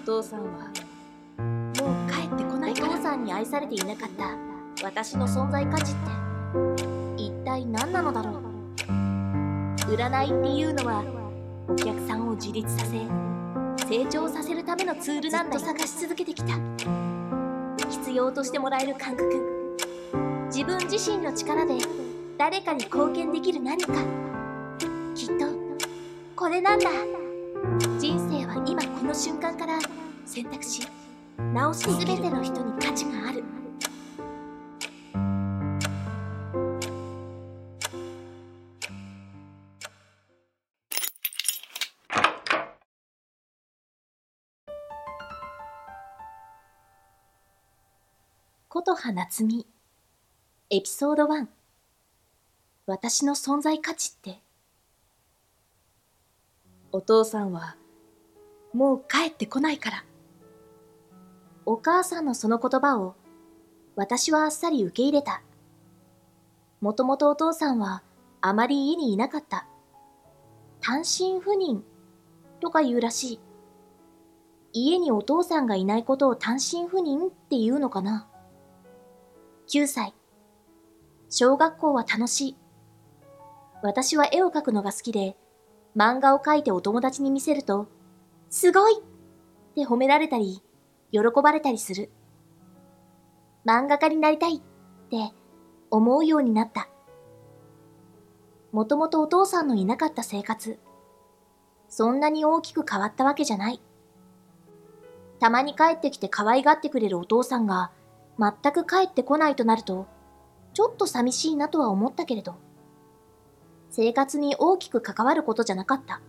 父さんはもう帰ってこないから。お父さんに愛されていなかった。私の存在価値って。一体何なのだろう。占いっていうのはお客さんを自立させ成長させるためのツールなんだと探し続けてきた。必要としてもらえる感覚。自分自身の力で誰かに貢献できる何か。きっとこれなんだの瞬間から選択し直し全ての人に価値がある。琴葉夏美エピソード1私の存在価値って。お父さんはもう帰ってこないから。お母さんのその言葉を私はあっさり受け入れた。もともとお父さんはあまり家にいなかった。単身赴任とか言うらしい。家にお父さんがいないことを単身赴任って言うのかな。9歳。小学校は楽しい。私は絵を描くのが好きで、漫画を描いてお友達に見せると、すごいって褒められたり、喜ばれたりする。漫画家になりたいって思うようになった。もともとお父さんのいなかった生活。そんなに大きく変わったわけじゃない。たまに帰ってきて可愛がってくれるお父さんが、全く帰ってこないとなると、ちょっと寂しいなとは思ったけれど、生活に大きく関わることじゃなかった。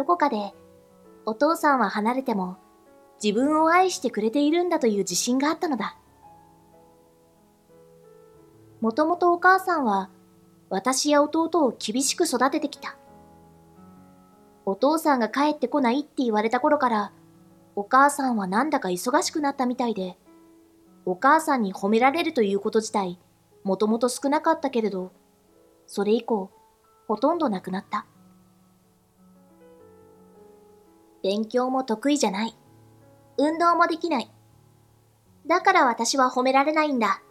どこかで、お父さんは離れても、自分を愛してくれているんだという自信があったのだ。もともとお母さんは、私や弟を厳しく育ててきた。お父さんが帰ってこないって言われた頃から、お母さんはなんだか忙しくなったみたいで、お母さんに褒められるということ自体、もともと少なかったけれど、それ以降、ほとんどなくなった。勉強も得意じゃない。運動もできない。だから私は褒められないんだ。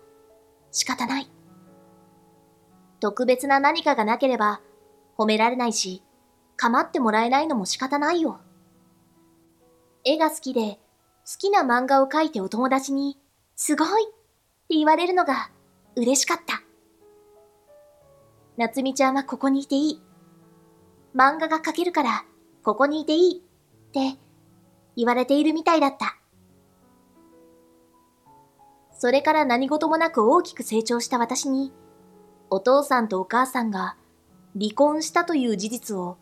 仕方ない。特別な何かがなければ褒められないし、構ってもらえないのも仕方ないよ。絵が好きで、好きな漫画を描いてお友達にすごいって言われるのが嬉しかった。夏美ちゃんはここにいていい。漫画が描けるからここにいていいって言われているみたいだった。それから何事もなく大きく成長した私に、お父さんとお母さんが離婚したという事実を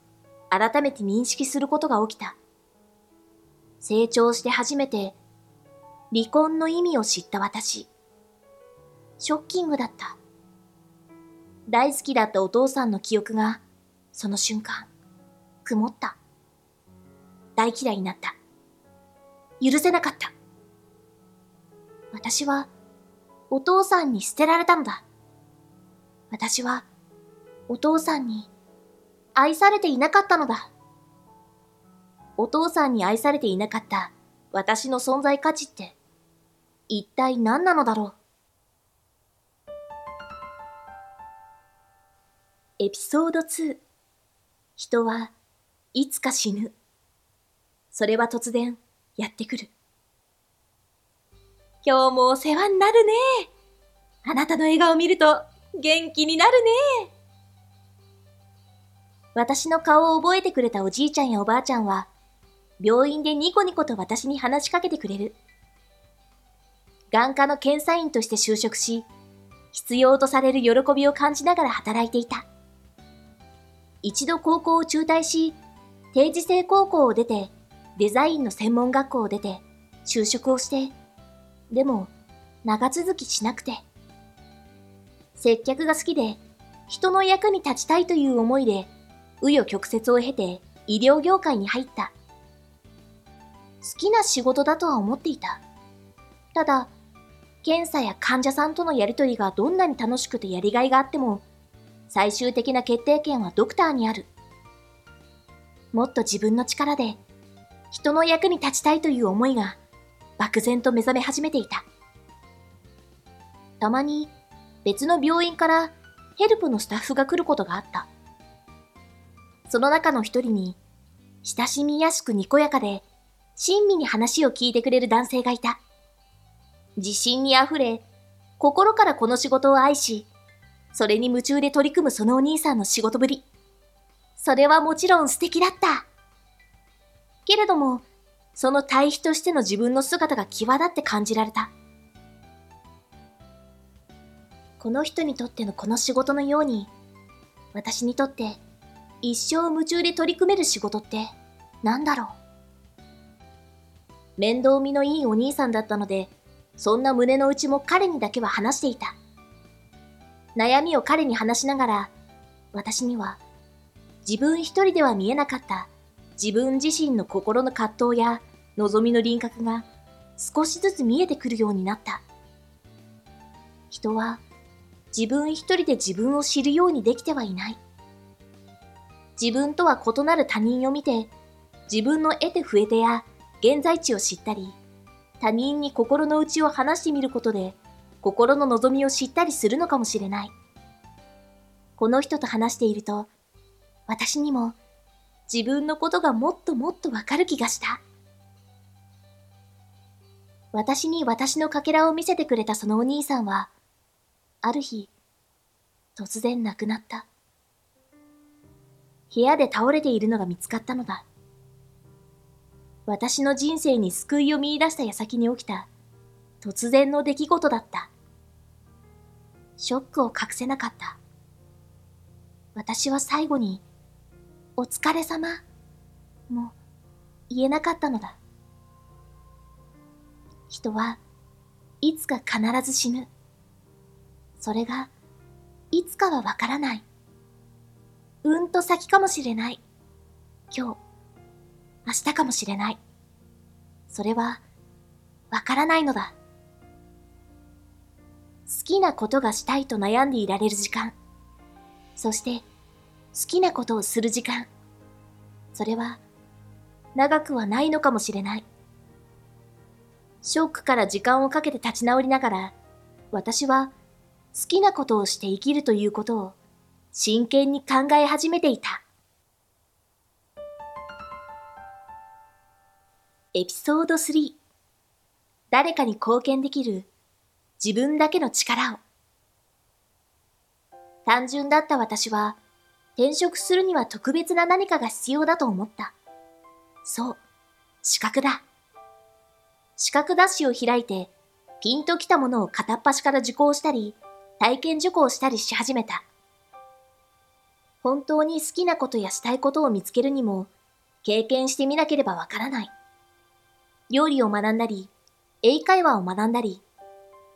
改めて認識することが起きた。成長して初めて離婚の意味を知った私。ショッキングだった。大好きだったお父さんの記憶が、その瞬間、曇った。大嫌いになった。許せなかった。私は、お父さんに捨てられたのだ。私は、お父さんに愛されていなかったのだ。お父さんに愛されていなかった私の存在価値って一体何なのだろうエピソード2人はいつか死ぬそれは突然やってくる今日もお世話になるねあなたの笑顔を見ると元気になるね私の顔を覚えてくれたおじいちゃんやおばあちゃんは病院でニコニコと私に話しかけてくれる。眼科の検査員として就職し、必要とされる喜びを感じながら働いていた。一度高校を中退し、定時制高校を出て、デザインの専門学校を出て、就職をして、でも、長続きしなくて。接客が好きで、人の役に立ちたいという思いで、紆余曲折を経て医療業界に入った。好きな仕事だとは思っていた。ただ、検査や患者さんとのやりとりがどんなに楽しくてやりがいがあっても、最終的な決定権はドクターにある。もっと自分の力で、人の役に立ちたいという思いが漠然と目覚め始めていた。たまに別の病院からヘルプのスタッフが来ることがあった。その中の一人に、親しみやすくにこやかで、親身に話を聞いてくれる男性がいた。自信に溢れ、心からこの仕事を愛し、それに夢中で取り組むそのお兄さんの仕事ぶり。それはもちろん素敵だった。けれども、その対比としての自分の姿が際立って感じられた。この人にとってのこの仕事のように、私にとって一生夢中で取り組める仕事って何だろう面倒見のいいお兄さんだったので、そんな胸の内も彼にだけは話していた。悩みを彼に話しながら、私には自分一人では見えなかった自分自身の心の葛藤や望みの輪郭が少しずつ見えてくるようになった。人は自分一人で自分を知るようにできてはいない。自分とは異なる他人を見て、自分の得て増えてや現在地を知ったり、他人に心の内を話してみることで、心の望みを知ったりするのかもしれない。この人と話していると、私にも自分のことがもっともっとわかる気がした。私に私のかけらを見せてくれたそのお兄さんは、ある日、突然亡くなった。部屋で倒れているのが見つかったのだ。私の人生に救いを見出した矢先に起きた突然の出来事だった。ショックを隠せなかった。私は最後に、お疲れ様、もう言えなかったのだ。人はいつか必ず死ぬ。それが、いつかはわからない。うんと先かもしれない。今日、明日かもしれない。それは、わからないのだ。好きなことがしたいと悩んでいられる時間。そして、好きなことをする時間。それは、長くはないのかもしれない。ショックから時間をかけて立ち直りながら、私は好きなことをして生きるということを真剣に考え始めていた。エピソード3誰かに貢献できる自分だけの力を単純だった私は転職するには特別な何かが必要だと思った。そう、資格だ。資格雑誌を開いてピンときたものを片っ端から受講したり体験受講したりし始めた。本当に好きなことやしたいことを見つけるにも、経験してみなければわからない。料理を学んだり、英会話を学んだり、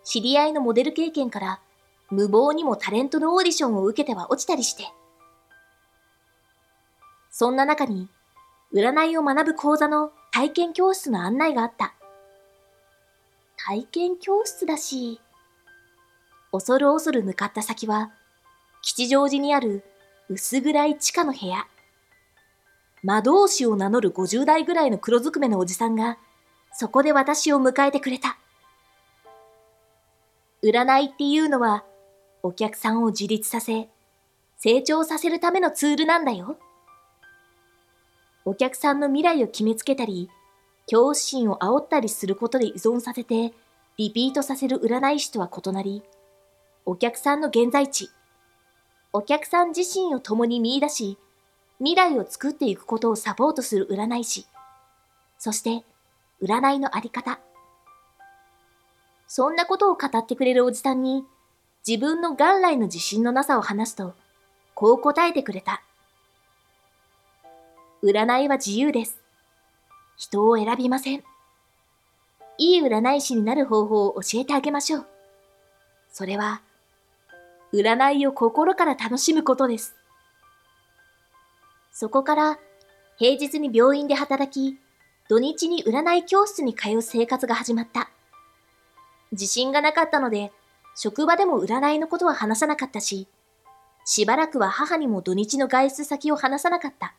知り合いのモデル経験から無謀にもタレントのオーディションを受けては落ちたりして。そんな中に、占いを学ぶ講座の体験教室の案内があった。体験教室だし、恐る恐る向かった先は、吉祥寺にある薄暗い地下の部屋。魔導士を名乗る50代ぐらいの黒ずくめのおじさんが、そこで私を迎えてくれた。占いっていうのは、お客さんを自立させ、成長させるためのツールなんだよ。お客さんの未来を決めつけたり、恐怖心を煽ったりすることで依存させて、リピートさせる占い師とは異なり、お客さんの現在地、お客さん自身を共に見出し、未来を作っていくことをサポートする占い師。そして、占いのあり方。そんなことを語ってくれるおじさんに、自分の元来の自信のなさを話すと、こう答えてくれた。占いは自由です。人を選びません。いい占い師になる方法を教えてあげましょう。それは、占いを心から楽しむことです。そこから平日に病院で働き、土日に占い教室に通う生活が始まった。自信がなかったので、職場でも占いのことは話さなかったし、しばらくは母にも土日の外出先を話さなかった。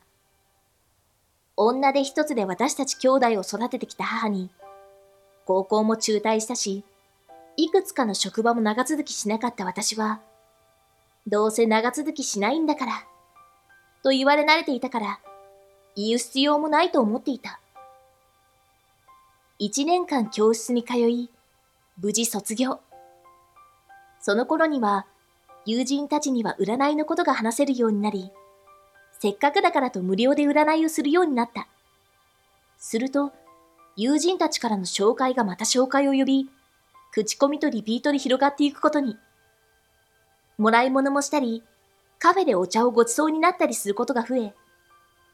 女手一つで私たち兄弟を育ててきた母に、高校も中退したし、いくつかの職場も長続きしなかった私は、どうせ長続きしないんだから、と言われ慣れていたから、言う必要もないと思っていた。一年間教室に通い、無事卒業。その頃には、友人たちには占いのことが話せるようになり、せっかくだからと無料で占いをするようになった。すると、友人たちからの紹介がまた紹介を呼び、口コミとリピートで広がっていくことに。もらい物もしたり、カフェでお茶をごちそうになったりすることが増え、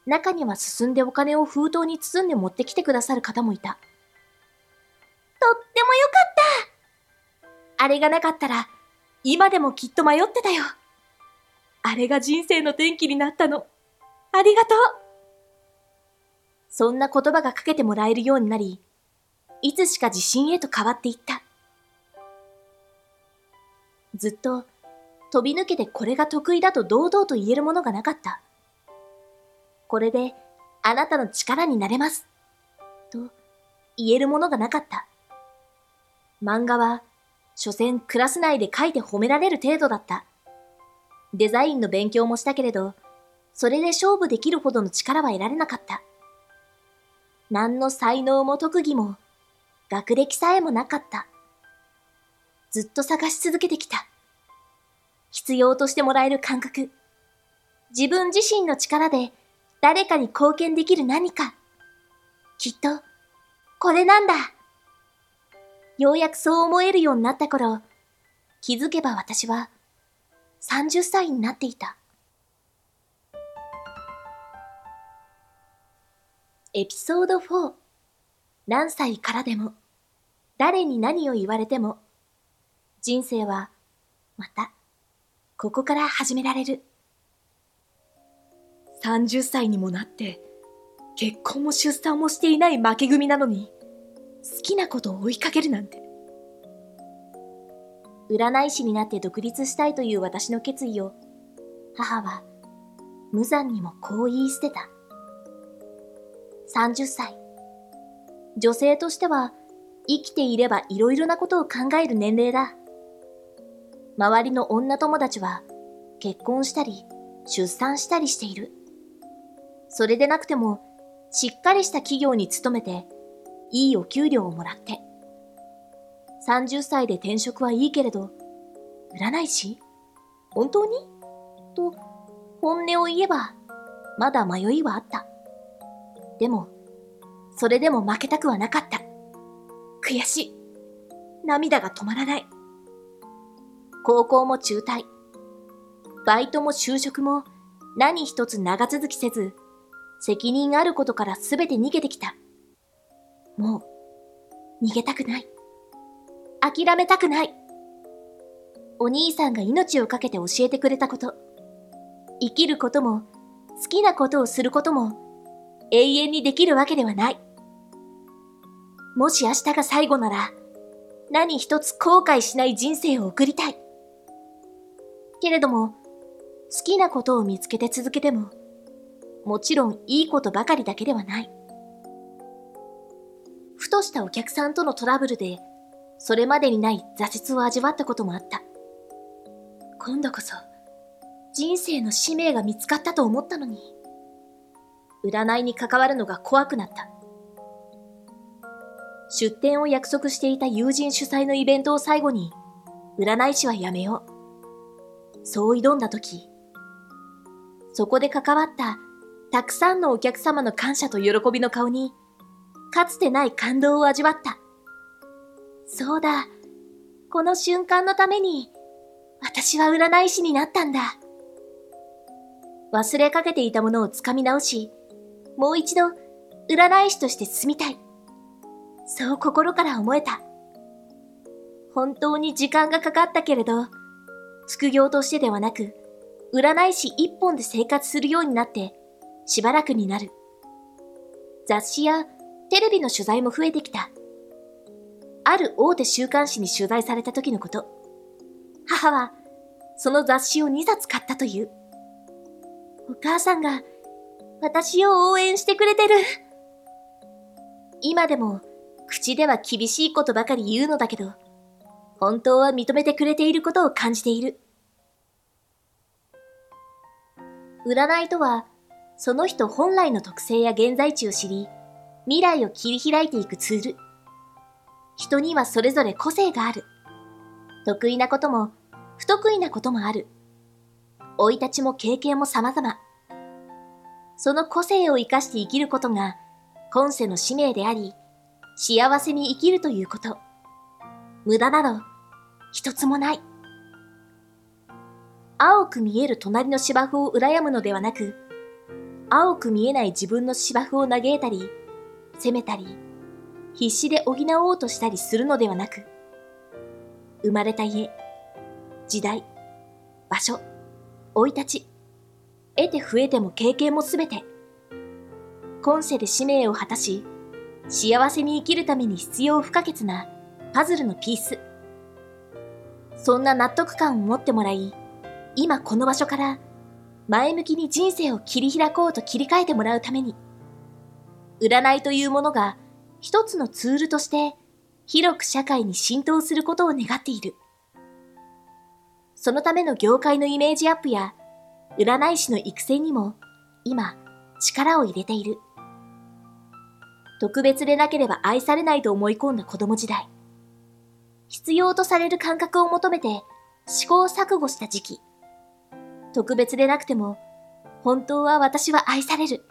中には進んでお金を封筒に包んで持ってきてくださる方もいた。とってもよかったあれがなかったら、今でもきっと迷ってたよ。あれが人生の転機になったの。ありがとうそんな言葉がかけてもらえるようになり、いつしか自信へと変わっていった。ずっと飛び抜けてこれが得意だと堂々と言えるものがなかった。これであなたの力になれます。と言えるものがなかった。漫画は、所詮クラス内で書いて褒められる程度だった。デザインの勉強もしたけれど、それで勝負できるほどの力は得られなかった。何の才能も特技も、学歴さえもなかった。ずっと探し続けてきた。必要としてもらえる感覚。自分自身の力で誰かに貢献できる何か。きっと、これなんだ。ようやくそう思えるようになった頃、気づけば私は30歳になっていた。エピソード4何歳からでも誰に何を言われても人生はまたここから始められる。30歳にもなって結婚も出産もしていない負け組なのに好きなことを追いかけるなんて。占い師になって独立したいという私の決意を母は無残にもこう言い捨てた。30歳。女性としては生きていれば色々なことを考える年齢だ。周りの女友達は結婚したり出産したりしている。それでなくてもしっかりした企業に勤めていいお給料をもらって。30歳で転職はいいけれど、占い師本当に？と本音を言えばまだ迷いはあった。でも、それでも負けたくはなかった。悔しい。涙が止まらない。高校も中退。バイトも就職も何一つ長続きせず、責任あることから全て逃げてきた。もう、逃げたくない。諦めたくない。お兄さんが命を懸けて教えてくれたこと。生きることも、好きなことをすることも、永遠にできるわけではない。もし明日が最後なら、何一つ後悔しない人生を送りたい。けれども、好きなことを見つけて続けても、もちろんいいことばかりだけではない。ふとしたお客さんとのトラブルで、それまでにない挫折を味わったこともあった。今度こそ、人生の使命が見つかったと思ったのに、占いに関わるのが怖くなった。出店を約束していた友人主催のイベントを最後に、占い師はやめよう。そう挑んだ時、そこで関わったたくさんのお客様の感謝と喜びの顔に、かつてない感動を味わった。そうだ、この瞬間のために、私は占い師になったんだ。忘れかけていたものをつかみ直し、もう一度占い師として進みたい。そう心から思えた。本当に時間がかかったけれど、副業としてではなく、占い師一本で生活するようになって、しばらくになる。雑誌やテレビの取材も増えてきた。ある大手週刊誌に取材された時のこと。母は、その雑誌を2冊買ったという。お母さんが、私を応援してくれてる。今でも、口では厳しいことばかり言うのだけど、本当は認めてくれていることを感じている。占いとは、その人本来の特性や現在地を知り、未来を切り開いていくツール。人にはそれぞれ個性がある。得意なことも、不得意なこともある。生い立ちも経験も様々。その個性を生かして生きることが、今世の使命であり、幸せに生きるということ。無駄など、一つもない。青く見える隣の芝生を羨むのではなく、青く見えない自分の芝生を嘆いたり、責めたり、必死で補おうとしたりするのではなく、生まれた家、時代、場所、生い立ち、得て増えても経験もすべて、今世で使命を果たし、幸せに生きるために必要不可欠なパズルのピース。そんな納得感を持ってもらい、今この場所から前向きに人生を切り開こうと切り替えてもらうために、占いというものが一つのツールとして広く社会に浸透することを願っている。そのための業界のイメージアップや占い師の育成にも今力を入れている。特別でなければ愛されないと思い込んだ子供時代。必要とされる感覚を求めて試行錯誤した時期。特別でなくても、本当は私は愛される。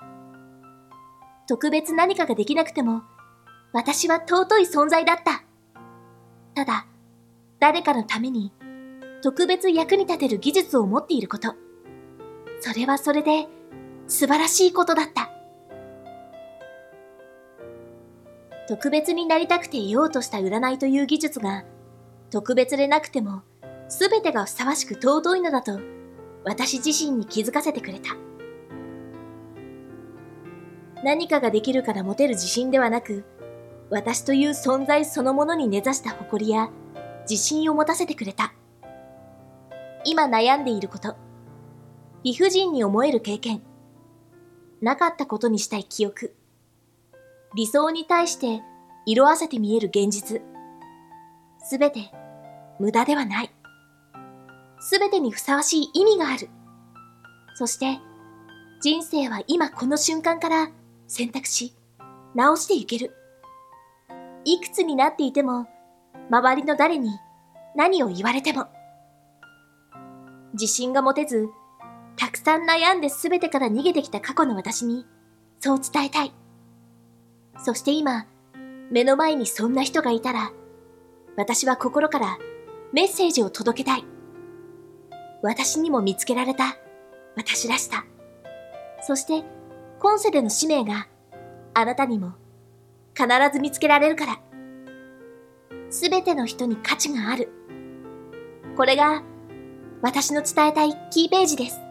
特別何かができなくても、私は尊い存在だった。ただ、誰かのために、特別役に立てる技術を持っていること。それはそれで、素晴らしいことだった。特別になりたくていようとした占いという技術が、特別でなくても、すべてがふさわしく尊いのだと私自身に気づかせてくれた。何かができるから持てる自信ではなく、私という存在そのものに根ざした誇りや自信を持たせてくれた。今悩んでいること、理不尽に思える経験、なかったことにしたい記憶、理想に対して色あせて見える現実、すべて無駄ではない。すべてにふさわしい意味がある。そして、人生は今この瞬間から選択し、直していける。いくつになっていても、周りの誰に何を言われても。自信が持てず、たくさん悩んで全てから逃げてきた過去の私に、そう伝えたい。そして今、目の前にそんな人がいたら、私は心からメッセージを届けたい。私にも見つけられた私らしさ。そして、今世での使命があなたにも必ず見つけられるから。すべての人に価値がある。これが私の伝えたいキーページです。